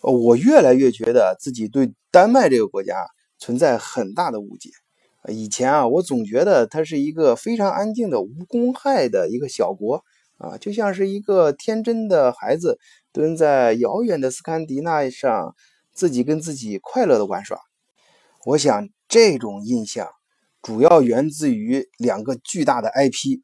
我越来越觉得自己对丹麦这个国家存在很大的误解。以前啊，我总觉得它是一个非常安静的无公害的一个小国啊，就像是一个天真的孩子蹲在遥远的斯堪的纳上，自己跟自己快乐的玩耍。我想这种印象主要源自于两个巨大的 IP。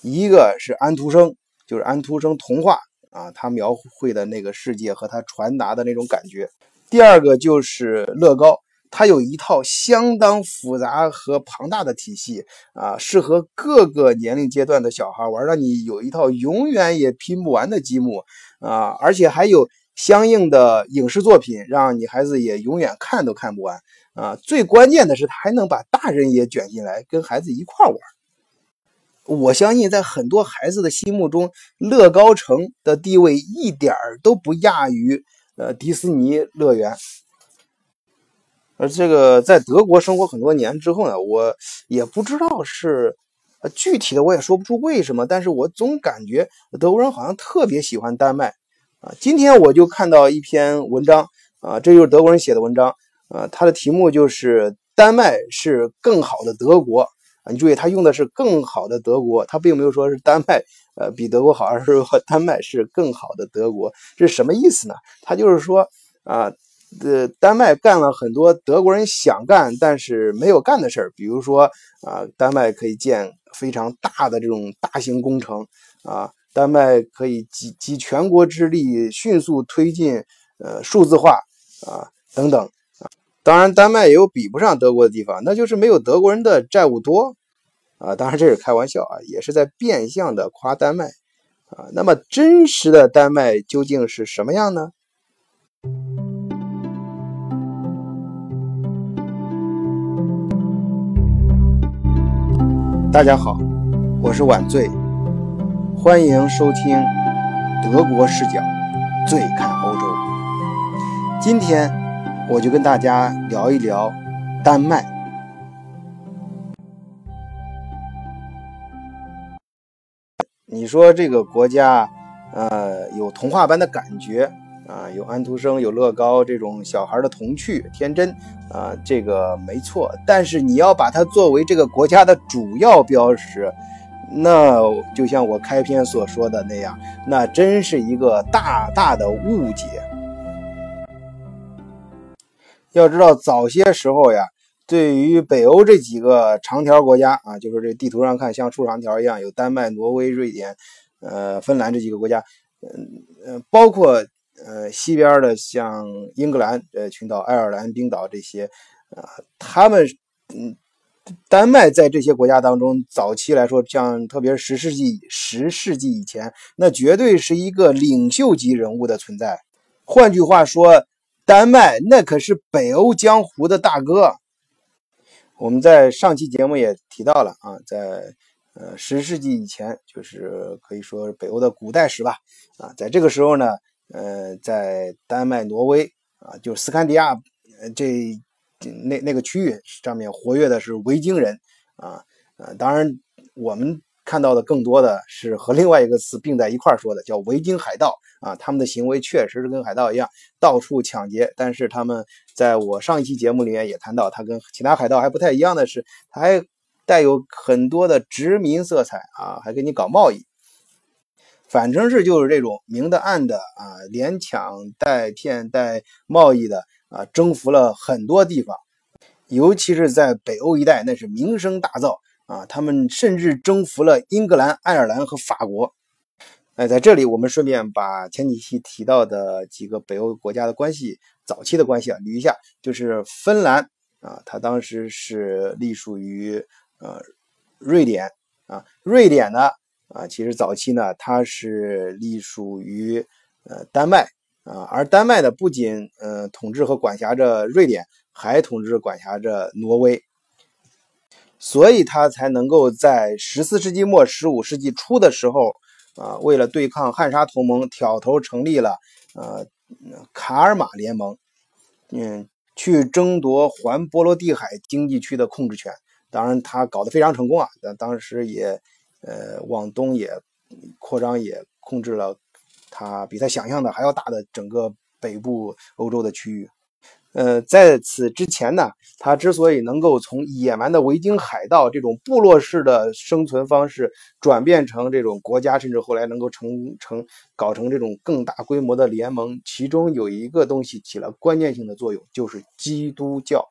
一个是安徒生，就是安徒生童话啊，他描绘的那个世界和他传达的那种感觉。第二个就是乐高，它有一套相当复杂和庞大的体系啊，适合各个年龄阶段的小孩玩，让你有一套永远也拼不完的积木啊，而且还有相应的影视作品，让你孩子也永远看都看不完啊。最关键的是，他还能把大人也卷进来，跟孩子一块玩。我相信，在很多孩子的心目中，乐高城的地位一点儿都不亚于呃迪士尼乐园。而这个在德国生活很多年之后呢，我也不知道是呃具体的，我也说不出为什么，但是我总感觉德国人好像特别喜欢丹麦啊。今天我就看到一篇文章啊，这就是德国人写的文章啊，它的题目就是“丹麦是更好的德国”。你注意，他用的是更好的德国，他并没有说是丹麦，呃，比德国好，而是说丹麦是更好的德国，这是什么意思呢？他就是说，啊，呃，丹麦干了很多德国人想干但是没有干的事儿，比如说，啊，丹麦可以建非常大的这种大型工程，啊，丹麦可以集集全国之力迅速推进，呃，数字化，啊，等等。当然，丹麦也有比不上德国的地方，那就是没有德国人的债务多啊。当然这是开玩笑啊，也是在变相的夸丹麦啊。那么真实的丹麦究竟是什么样呢？大家好，我是晚醉，欢迎收听德国视角，醉看欧洲。今天。我就跟大家聊一聊丹麦。你说这个国家，呃，有童话般的感觉啊，有安徒生，有乐高这种小孩的童趣、天真啊，这个没错。但是你要把它作为这个国家的主要标识，那就像我开篇所说的那样，那真是一个大大的误解。要知道，早些时候呀，对于北欧这几个长条国家啊，就是这地图上看像竖长条一样，有丹麦、挪威、瑞典、呃，芬兰这几个国家，嗯呃，包括呃西边的像英格兰呃群岛、爱尔兰、冰岛这些，啊，他们嗯，丹麦在这些国家当中，早期来说，像特别是十世纪十世纪以前，那绝对是一个领袖级人物的存在。换句话说。丹麦那可是北欧江湖的大哥，我们在上期节目也提到了啊，在呃十世纪以前，就是可以说北欧的古代史吧啊，在这个时候呢，呃，在丹麦、挪威啊，就斯堪的亚这那那个区域上面活跃的是维京人啊，呃，当然我们。看到的更多的是和另外一个词并在一块说的，叫维京海盗啊。他们的行为确实是跟海盗一样，到处抢劫。但是他们在我上一期节目里面也谈到，他跟其他海盗还不太一样的是，他还带有很多的殖民色彩啊，还跟你搞贸易。反正是就是这种明的暗的啊，连抢带骗带贸易的啊，征服了很多地方，尤其是在北欧一带，那是名声大噪。啊，他们甚至征服了英格兰、爱尔兰和法国。哎，在这里我们顺便把前几期提到的几个北欧国家的关系，早期的关系啊捋一下。就是芬兰啊，它当时是隶属于呃瑞典啊。瑞典呢啊，其实早期呢它是隶属于呃丹麦啊。而丹麦呢不仅呃统治和管辖着瑞典，还统治管辖着挪威。所以，他才能够在十四世纪末、十五世纪初的时候，啊，为了对抗汉莎同盟，挑头成立了呃卡尔马联盟，嗯，去争夺环波罗的海经济区的控制权。当然，他搞得非常成功啊！当时也，呃，往东也扩张，也控制了他比他想象的还要大的整个北部欧洲的区域。呃，在此之前呢，他之所以能够从野蛮的维京海盗这种部落式的生存方式，转变成这种国家，甚至后来能够成成搞成这种更大规模的联盟，其中有一个东西起了关键性的作用，就是基督教。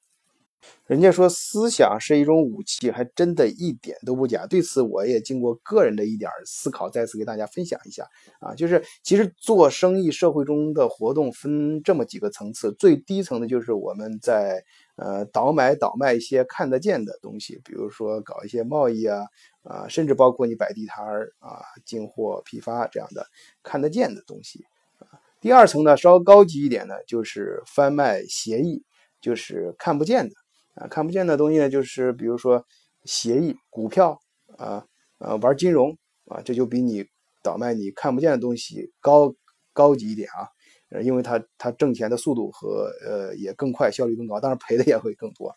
人家说思想是一种武器，还真的一点都不假。对此，我也经过个人的一点思考，再次给大家分享一下啊。就是其实做生意社会中的活动分这么几个层次，最低层的就是我们在呃倒买倒卖一些看得见的东西，比如说搞一些贸易啊啊，甚至包括你摆地摊儿啊进货批发这样的看得见的东西。第二层呢，稍高级一点呢，就是贩卖协议，就是看不见的。啊，看不见的东西呢，就是比如说协议、股票啊，呃，玩金融啊，这就比你倒卖你看不见的东西高高级一点啊，因为它它挣钱的速度和呃也更快，效率更高，当然赔的也会更多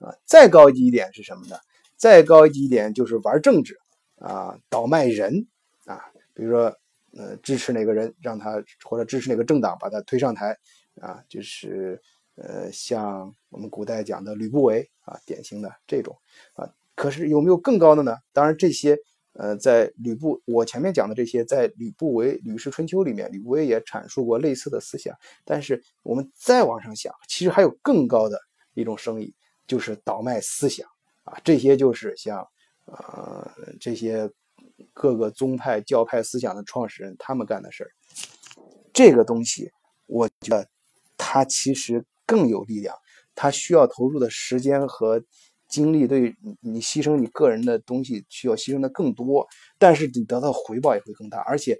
啊。再高级一点是什么呢？再高级一点就是玩政治啊，倒卖人啊，比如说呃支持哪个人，让他或者支持哪个政党，把他推上台啊，就是。呃，像我们古代讲的吕不韦啊，典型的这种啊，可是有没有更高的呢？当然，这些呃，在吕不我前面讲的这些，在吕不韦《吕氏春秋》里面，吕不韦也阐述过类似的思想。但是我们再往上想，其实还有更高的一种生意，就是倒卖思想啊。这些就是像呃这些各个宗派教派思想的创始人他们干的事儿。这个东西，我觉得它其实。更有力量，他需要投入的时间和精力，对你牺牲你个人的东西需要牺牲的更多，但是你得到回报也会更大，而且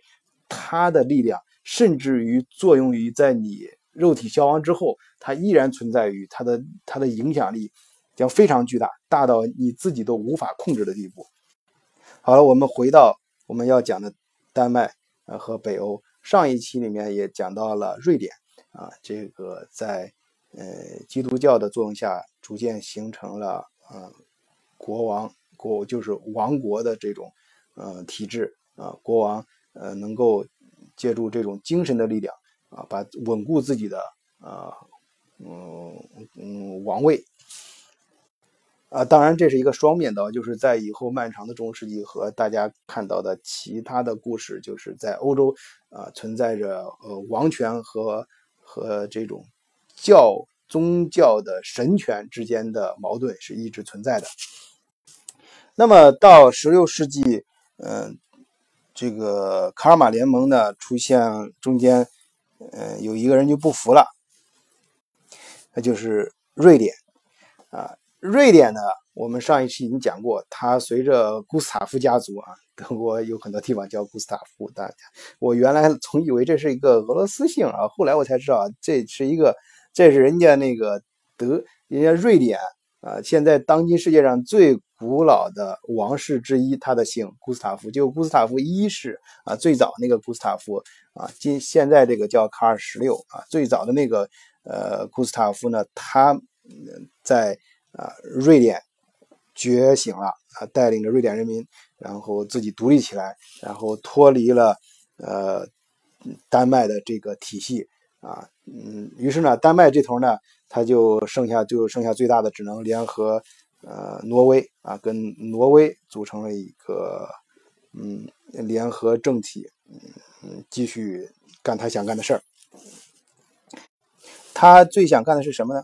它的力量甚至于作用于在你肉体消亡之后，它依然存在于它的它的影响力将非常巨大，大到你自己都无法控制的地步。好了，我们回到我们要讲的丹麦呃和北欧，上一期里面也讲到了瑞典啊，这个在。呃，基督教的作用下，逐渐形成了呃国王国就是王国的这种呃体制啊，国王呃能够借助这种精神的力量啊，把稳固自己的啊嗯嗯王位啊，当然这是一个双面刀，就是在以后漫长的中世纪和大家看到的其他的故事，就是在欧洲啊存在着呃王权和和这种。教宗教的神权之间的矛盾是一直存在的。那么到十六世纪，嗯，这个卡尔马联盟呢出现中间，嗯，有一个人就不服了，那就是瑞典啊。瑞典呢，我们上一期已经讲过，它随着古斯塔夫家族啊，德国有很多地方叫古斯塔夫，大家我原来总以为这是一个俄罗斯姓啊，后来我才知道这是一个。这是人家那个德，人家瑞典啊，现在当今世界上最古老的王室之一，他的姓古斯塔夫，就古斯塔夫一世啊，最早那个古斯塔夫啊，今现在这个叫卡尔十六啊，最早的那个呃古斯塔夫呢，他在啊瑞典觉醒了啊，带领着瑞典人民，然后自己独立起来，然后脱离了呃丹麦的这个体系。啊，嗯，于是呢，丹麦这头呢，他就剩下就剩下最大的，只能联合呃挪威啊，跟挪威组成了一个嗯联合政体，嗯，继续干他想干的事儿。他最想干的是什么呢？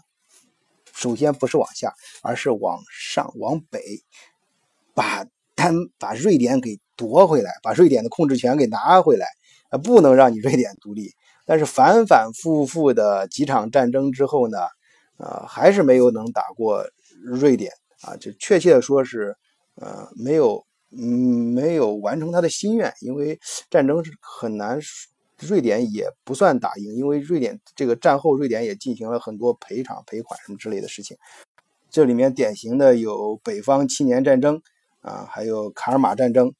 首先不是往下，而是往上往北，把丹把瑞典给夺回来，把瑞典的控制权给拿回来啊，不能让你瑞典独立。但是反反复复的几场战争之后呢，呃，还是没有能打过瑞典啊，就确切的说是，呃，没有，嗯，没有完成他的心愿，因为战争是很难，瑞典也不算打赢，因为瑞典这个战后瑞典也进行了很多赔偿、赔款什么之类的事情，这里面典型的有北方七年战争啊，还有卡尔马战争，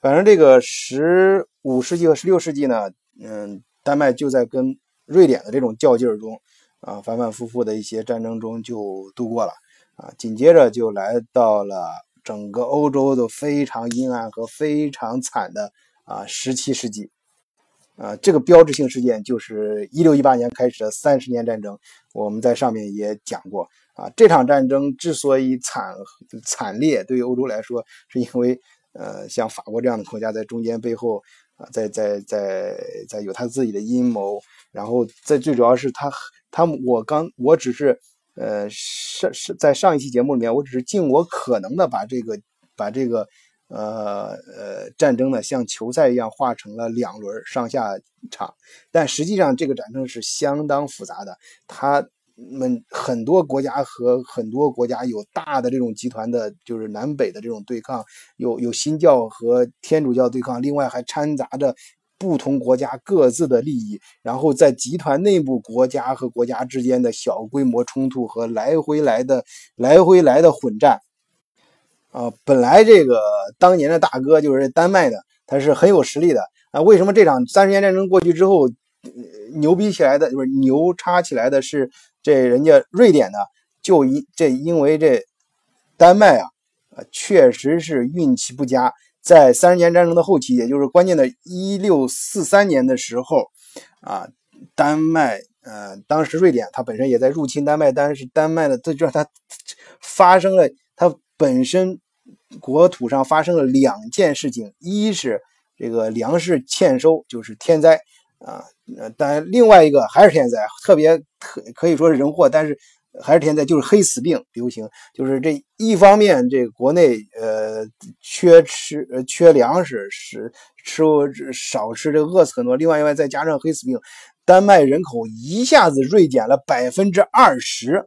反正这个十五世纪和十六世纪呢，嗯。丹麦就在跟瑞典的这种较劲儿中，啊，反反复复的一些战争中就度过了，啊，紧接着就来到了整个欧洲都非常阴暗和非常惨的啊十七世纪，啊，这个标志性事件就是一六一八年开始的三十年战争。我们在上面也讲过啊，这场战争之所以惨惨烈，对于欧洲来说，是因为呃，像法国这样的国家在中间背后在在在在有他自己的阴谋，然后在最主要是他他我刚我只是呃上是在上一期节目里面，我只是尽我可能的把这个把这个。呃呃，战争呢像球赛一样化成了两轮上下场，但实际上这个战争是相当复杂的。他们很多国家和很多国家有大的这种集团的，就是南北的这种对抗，有有新教和天主教对抗，另外还掺杂着不同国家各自的利益，然后在集团内部国家和国家之间的小规模冲突和来回来的来回来的混战。啊，本来这个当年的大哥就是丹麦的，他是很有实力的啊。为什么这场三十年战争过去之后，牛逼起来的，就是牛叉起来的是这人家瑞典呢？就因这因为这丹麦啊，确实是运气不佳，在三十年战争的后期，也就是关键的一六四三年的时候啊，丹麦呃，当时瑞典它本身也在入侵丹麦，但是丹麦的这就它发生了它本身。国土上发生了两件事情，一是这个粮食欠收，就是天灾啊，但另外一个还是天灾，特别可可以说是人祸，但是还是天灾，就是黑死病流行，就是这一方面，这个国内呃缺吃呃缺粮食，是吃少吃，这饿死很多；另外一外再加上黑死病，丹麦人口一下子锐减了百分之二十。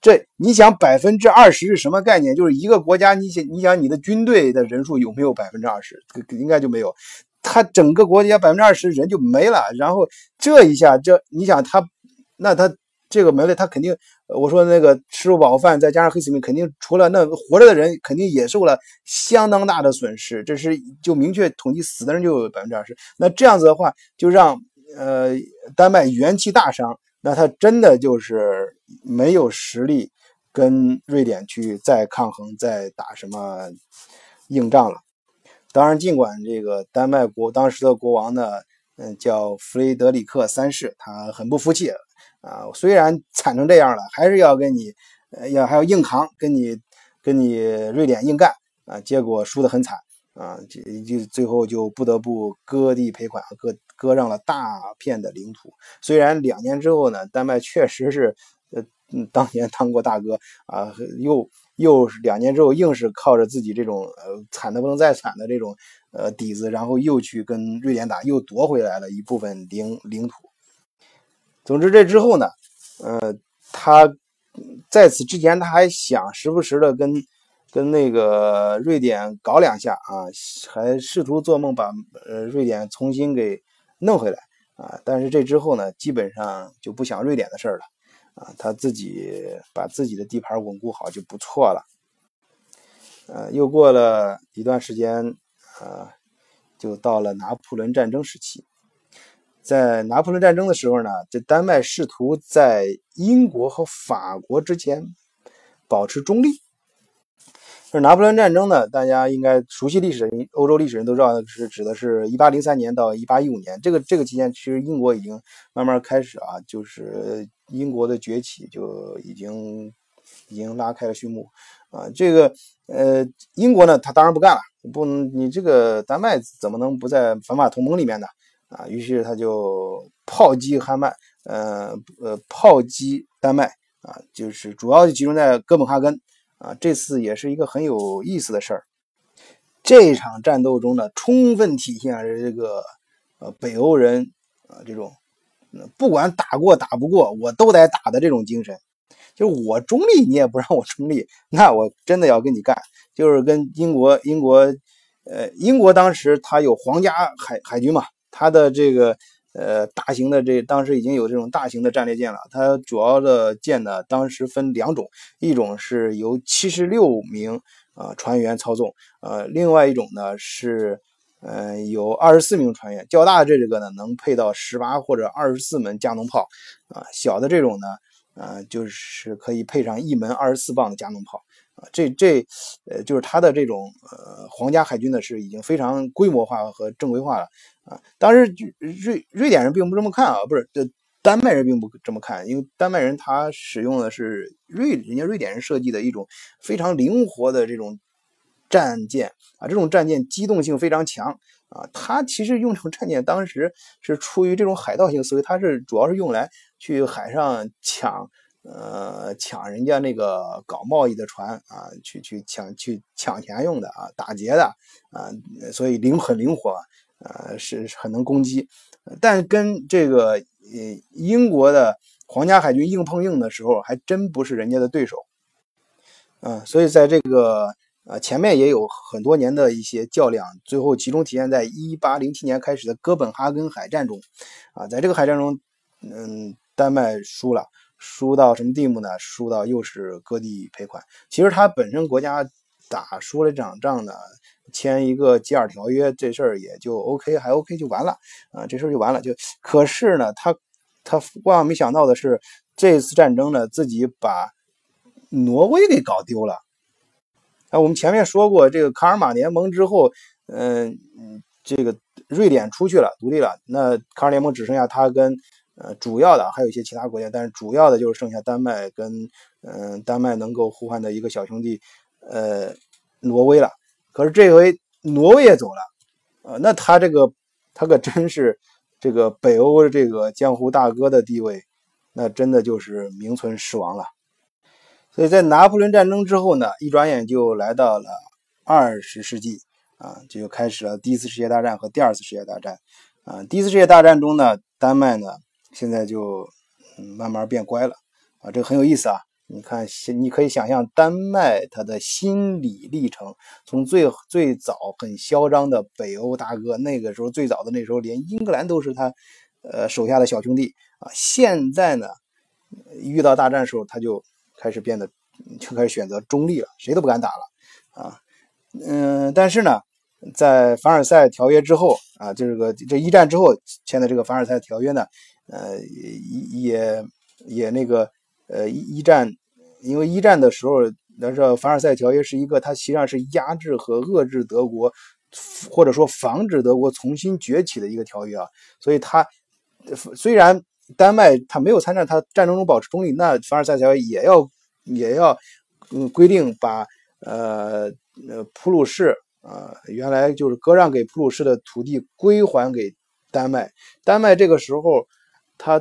这你想百分之二十是什么概念？就是一个国家，你想你想你的军队的人数有没有百分之二十？应该就没有。他整个国家百分之二十人就没了。然后这一下，这你想他，那他这个没了，他肯定我说那个吃不饱饭，再加上黑死病，肯定除了那活着的人，肯定也受了相当大的损失。这是就明确统计死的人就有百分之二十。那这样子的话，就让呃丹麦元气大伤。那他真的就是没有实力跟瑞典去再抗衡、再打什么硬仗了。当然，尽管这个丹麦国当时的国王呢，嗯，叫弗雷德里克三世，他很不服气啊。虽然惨成这样了，还是要跟你，要还要硬扛，跟你跟你瑞典硬干啊。结果输得很惨。啊，就就最后就不得不割地赔款，割割让了大片的领土。虽然两年之后呢，丹麦确实是，呃，当年当过大哥啊，又又是两年之后，硬是靠着自己这种呃惨的不能再惨的这种呃底子，然后又去跟瑞典打，又夺回来了一部分领领土。总之这之后呢，呃，他在此之前他还想时不时的跟。跟那个瑞典搞两下啊，还试图做梦把呃瑞典重新给弄回来啊，但是这之后呢，基本上就不想瑞典的事儿了啊，他自己把自己的地盘稳固好就不错了。呃，又过了一段时间啊，就到了拿破仑战争时期，在拿破仑战争的时候呢，这丹麦试图在英国和法国之间保持中立。是拿破仑战争呢？大家应该熟悉历史，欧洲历史人都知道是指的是1803年到1815年。这个这个期间，其实英国已经慢慢开始啊，就是英国的崛起就已经已经拉开了序幕啊。这个呃，英国呢，他当然不干了，不能你这个丹麦怎么能不在反法同盟里面呢？啊，于是他就炮击汉麦，呃呃，炮击丹麦啊，就是主要集中在哥本哈根。啊，这次也是一个很有意思的事儿。这场战斗中呢，充分体现了这个呃北欧人啊这种不管打过打不过我都得打的这种精神。就是我中立，你也不让我中立，那我真的要跟你干。就是跟英国英国呃英国当时他有皇家海海军嘛，它的这个。呃，大型的这当时已经有这种大型的战列舰了。它主要的舰呢，当时分两种，一种是由七十六名啊船员操纵，呃，另外一种呢是，呃，有二十四名船员。较大的这个呢，能配到十八或者二十四门加农炮，啊，小的这种呢，啊，就是可以配上一门二十四磅的加农炮，啊，这这，呃，就是它的这种呃皇家海军呢是已经非常规模化和正规化了。啊。当时瑞瑞典人并不这么看啊，不是，丹麦人并不这么看，因为丹麦人他使用的是瑞人家瑞典人设计的一种非常灵活的这种战舰啊，这种战舰机动性非常强啊。他其实用这种战舰，当时是出于这种海盗性思维，他是主要是用来去海上抢。呃，抢人家那个搞贸易的船啊，去去抢去抢钱用的啊，打劫的啊，所以灵很灵活，呃，是很能攻击。但跟这个呃英国的皇家海军硬碰硬的时候，还真不是人家的对手。嗯，所以在这个呃前面也有很多年的一些较量，最后集中体现在一八零七年开始的哥本哈根海战中。啊，在这个海战中，嗯，丹麦输了。输到什么地步呢？输到又是割地赔款。其实他本身国家打输了这场仗呢，签一个吉尔条约，这事儿也就 OK，还 OK 就完了啊，这事儿就完了。就可是呢，他他万万没想到的是，这次战争呢，自己把挪威给搞丢了。啊，我们前面说过，这个卡尔马联盟之后，嗯嗯，这个瑞典出去了，独立了，那卡尔联盟只剩下他跟。呃，主要的还有一些其他国家，但是主要的就是剩下丹麦跟嗯，丹麦能够互换的一个小兄弟，呃，挪威了。可是这回挪威也走了，呃，那他这个他可真是这个北欧的这个江湖大哥的地位，那真的就是名存实亡了。所以在拿破仑战争之后呢，一转眼就来到了二十世纪啊，就开始了第一次世界大战和第二次世界大战啊。第一次世界大战中呢，丹麦呢。现在就慢慢变乖了啊，这个很有意思啊！你看，你可以想象丹麦他的心理历程，从最最早很嚣张的北欧大哥，那个时候最早的那时候连英格兰都是他呃手下的小兄弟啊，现在呢遇到大战的时候他就开始变得就开始选择中立了，谁都不敢打了啊，嗯，但是呢，在凡尔赛条约之后啊，这个这一战之后签的这个凡尔赛条约呢。呃，也也那个，呃，一战，因为一战的时候，那是凡尔赛条约是一个，它实际上是压制和遏制德国，或者说防止德国重新崛起的一个条约啊。所以它虽然丹麦它没有参战，它战争中保持中立，那凡尔赛条约也要也要嗯规定把呃呃普鲁士啊原来就是割让给普鲁士的土地归还给丹麦，丹麦这个时候。他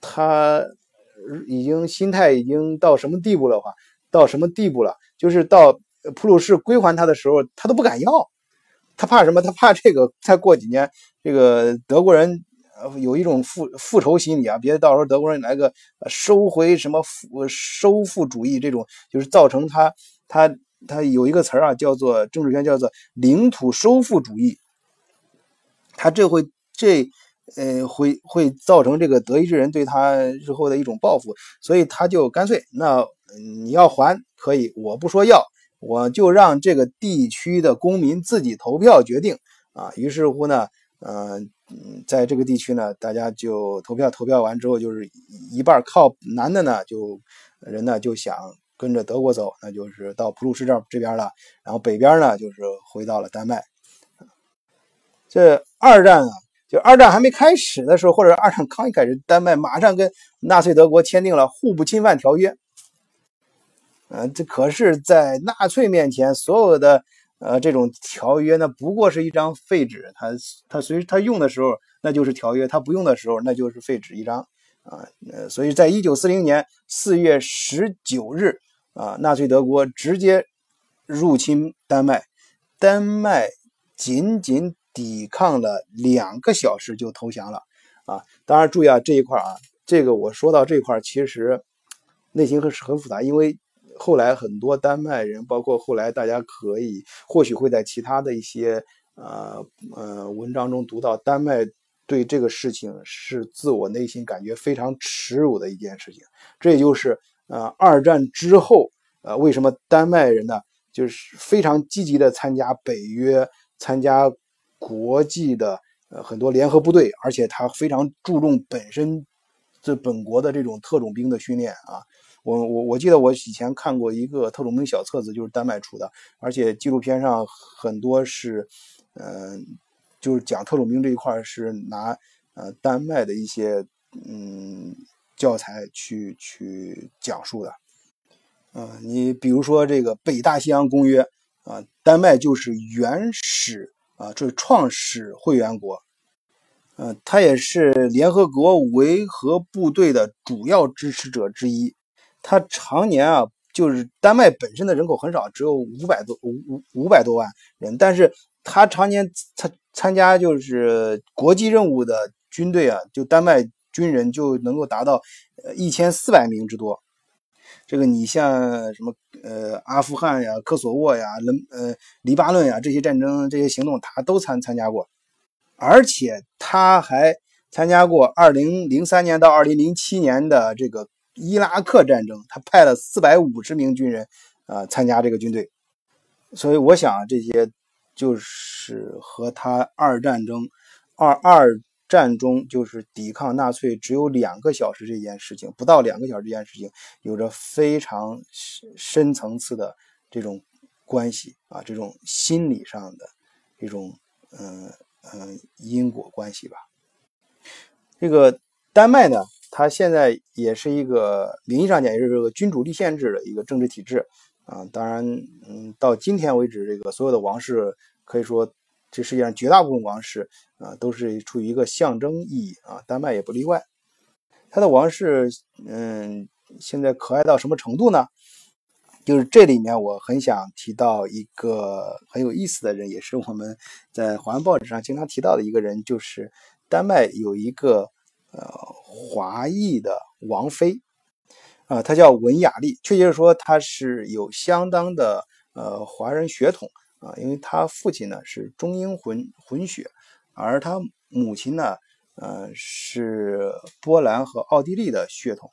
他已经心态已经到什么地步了？话到什么地步了？就是到普鲁士归还他的时候，他都不敢要，他怕什么？他怕这个再过几年，这个德国人有一种复复仇心理啊，别到时候德国人来个收回什么复收复主义这种，就是造成他他他有一个词儿啊，叫做政治学叫做领土收复主义，他这会这。呃，会会造成这个德意志人对他日后的一种报复，所以他就干脆，那你要还可以，我不说要，我就让这个地区的公民自己投票决定啊。于是乎呢，嗯，在这个地区呢，大家就投票，投票完之后就是一半靠南的呢，就人呢就想跟着德国走，那就是到普鲁士这这边了，然后北边呢就是回到了丹麦。这二战啊。就二战还没开始的时候，或者二战刚一开始，丹麦马上跟纳粹德国签订了互不侵犯条约。嗯，这可是在纳粹面前，所有的呃这种条约呢，不过是一张废纸。他他随他用的时候，那就是条约；他不用的时候，那就是废纸一张。啊，呃，所以在一九四零年四月十九日，啊，纳粹德国直接入侵丹麦，丹麦仅仅。抵抗了两个小时就投降了，啊，当然注意啊，这一块啊，这个我说到这块其实内心很是很复杂，因为后来很多丹麦人，包括后来大家可以或许会在其他的一些呃呃文章中读到，丹麦对这个事情是自我内心感觉非常耻辱的一件事情。这也就是呃二战之后呃为什么丹麦人呢就是非常积极的参加北约，参加。国际的呃很多联合部队，而且他非常注重本身这本国的这种特种兵的训练啊。我我我记得我以前看过一个特种兵小册子，就是丹麦出的，而且纪录片上很多是嗯就是讲特种兵这一块是拿呃丹麦的一些嗯教材去去讲述的。嗯，你比如说这个北大西洋公约啊，丹麦就是原始啊，这是创始会员国。呃，它也是联合国维和部队的主要支持者之一。它常年啊，就是丹麦本身的人口很少，只有五百多五五五百多万人，但是它常年参参加就是国际任务的军队啊，就丹麦军人就能够达到呃一千四百名之多。这个你像什么呃阿富汗呀、科索沃呀、伦呃黎巴嫩呀这些战争这些行动，他都参参加过。而且他还参加过2003年到2007年的这个伊拉克战争，他派了450名军人啊参加这个军队，所以我想这些就是和他二战争二二战中就是抵抗纳粹只有两个小时这件事情，不到两个小时这件事情有着非常深层次的这种关系啊，这种心理上的这种嗯。嗯，因果关系吧。这个丹麦呢，它现在也是一个名义上讲也是这个君主立宪制的一个政治体制啊。当然，嗯，到今天为止，这个所有的王室可以说，这世界上绝大部分王室啊，都是处于一个象征意义啊。丹麦也不例外。他的王室，嗯，现在可爱到什么程度呢？就是这里面，我很想提到一个很有意思的人，也是我们在华文报纸上经常提到的一个人，就是丹麦有一个呃华裔的王妃啊，她叫文雅丽，确切的说，她是有相当的呃华人血统啊，因为他父亲呢是中英混混血，而他母亲呢呃是波兰和奥地利的血统。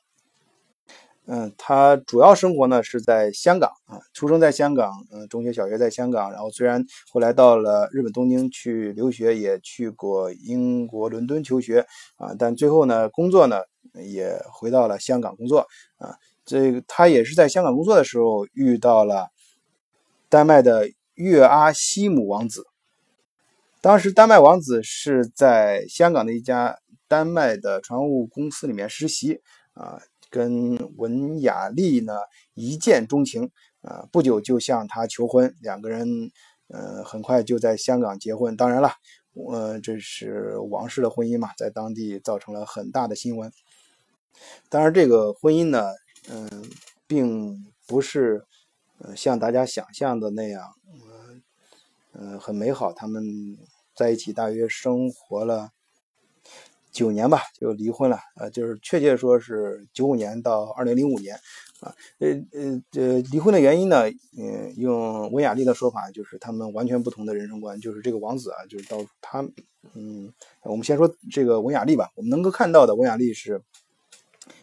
嗯，他主要生活呢是在香港啊，出生在香港，嗯，中学、小学在香港，然后虽然后来到了日本东京去留学，也去过英国伦敦求学啊，但最后呢，工作呢也回到了香港工作啊。这个他也是在香港工作的时候遇到了丹麦的岳阿希姆王子，当时丹麦王子是在香港的一家丹麦的船务公司里面实习啊。跟文雅丽呢一见钟情啊，不久就向她求婚，两个人呃很快就在香港结婚。当然了，呃这是王室的婚姻嘛，在当地造成了很大的新闻。当然，这个婚姻呢，嗯，并不是像大家想象的那样，呃很美好。他们在一起大约生活了。九年吧，就离婚了，呃，就是确切说是九五年到二零零五年，啊，呃呃呃，离婚的原因呢，嗯，用温雅丽的说法，就是他们完全不同的人生观，就是这个王子啊，就是到他，嗯，我们先说这个温雅丽吧，我们能够看到的温雅丽是，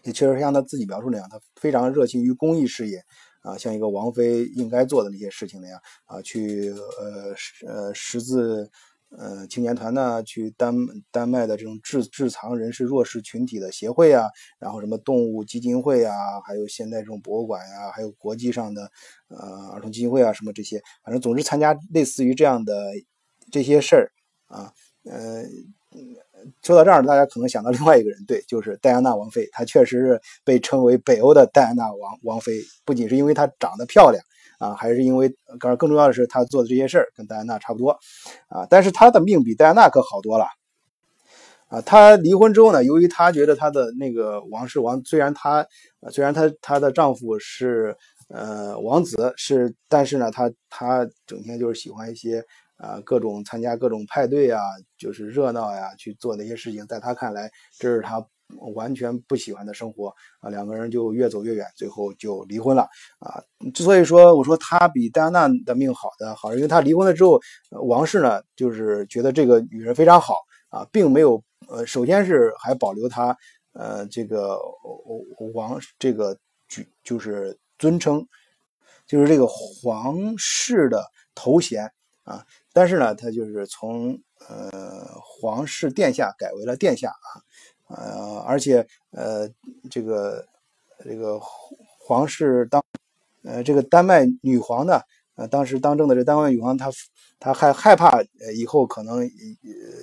也确实像他自己描述那样，他非常热心于公益事业，啊，像一个王妃应该做的那些事情那样，啊，去呃呃识字。呃，青年团呢，去丹丹麦的这种智智藏人士弱势群体的协会啊，然后什么动物基金会啊，还有现代这种博物馆呀，还有国际上的呃儿童基金会啊，什么这些，反正总之参加类似于这样的这些事儿啊。呃，说到这儿，大家可能想到另外一个人，对，就是戴安娜王妃，她确实是被称为北欧的戴安娜王王妃，不仅是因为她长得漂亮。啊，还是因为，更更重要的是，她做的这些事儿跟戴安娜差不多，啊，但是她的命比戴安娜可好多了，啊，她离婚之后呢，由于她觉得她的那个王室王，虽然她，虽然她她的丈夫是呃王子是，但是呢，她她整天就是喜欢一些啊各种参加各种派对啊，就是热闹呀，去做那些事情，在他看来，这是他。完全不喜欢的生活啊，两个人就越走越远，最后就离婚了啊。之所以说我说他比戴安娜的命好的好，因为他离婚了之后，王室呢就是觉得这个女人非常好啊，并没有呃，首先是还保留他呃这个王这个就就是尊称，就是这个皇室的头衔啊，但是呢，他就是从呃皇室殿下改为了殿下啊。呃，而且呃，这个这个皇室当呃这个丹麦女皇呢，呃，当时当政的这丹麦女皇，她她还害怕呃以后可能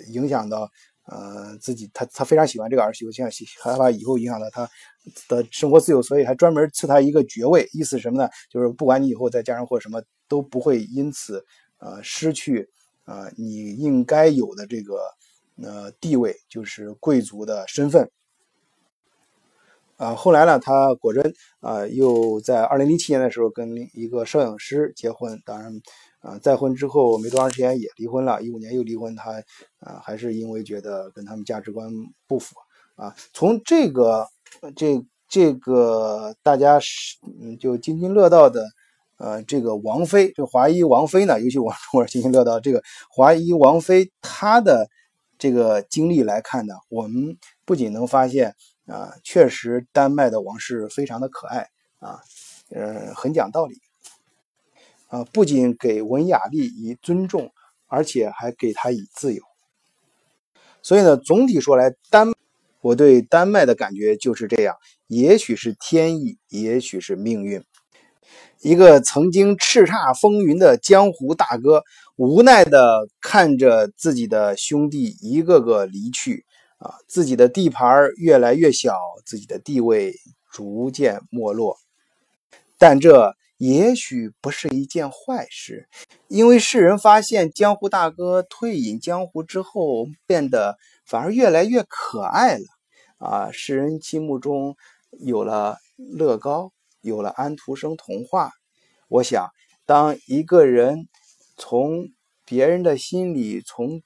影响到呃自己，她她非常喜欢这个儿媳妇，像害怕以后影响到她的生活自由，所以还专门赐他一个爵位，意思是什么呢？就是不管你以后再嫁人或什么，都不会因此呃失去啊你应该有的这个呃地位，就是贵族的身份。啊，后来呢，他果真啊，又在二零零七年的时候跟一个摄影师结婚。当然，啊，再婚之后没多长时间也离婚了，一五年又离婚。他啊，还是因为觉得跟他们价值观不符啊。从这个这这个大家是嗯就津津乐道的呃这个王菲，这华裔王菲呢，尤其我我津津乐道这个华裔王菲她的这个经历来看呢，我们不仅能发现。啊，确实，丹麦的王室非常的可爱啊，呃，很讲道理啊，不仅给文雅丽以尊重，而且还给她以自由。所以呢，总体说来，丹我对丹麦的感觉就是这样，也许是天意，也许是命运。一个曾经叱咤风云的江湖大哥，无奈的看着自己的兄弟一个个离去。啊，自己的地盘越来越小，自己的地位逐渐没落，但这也许不是一件坏事，因为世人发现江湖大哥退隐江湖之后，变得反而越来越可爱了。啊，世人心目中有了乐高，有了安徒生童话。我想，当一个人从别人的心里，从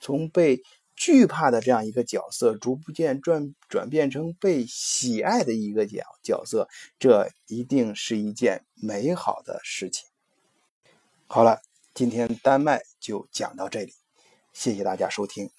从被。惧怕的这样一个角色，逐步渐转转变成被喜爱的一个角角色，这一定是一件美好的事情。好了，今天丹麦就讲到这里，谢谢大家收听。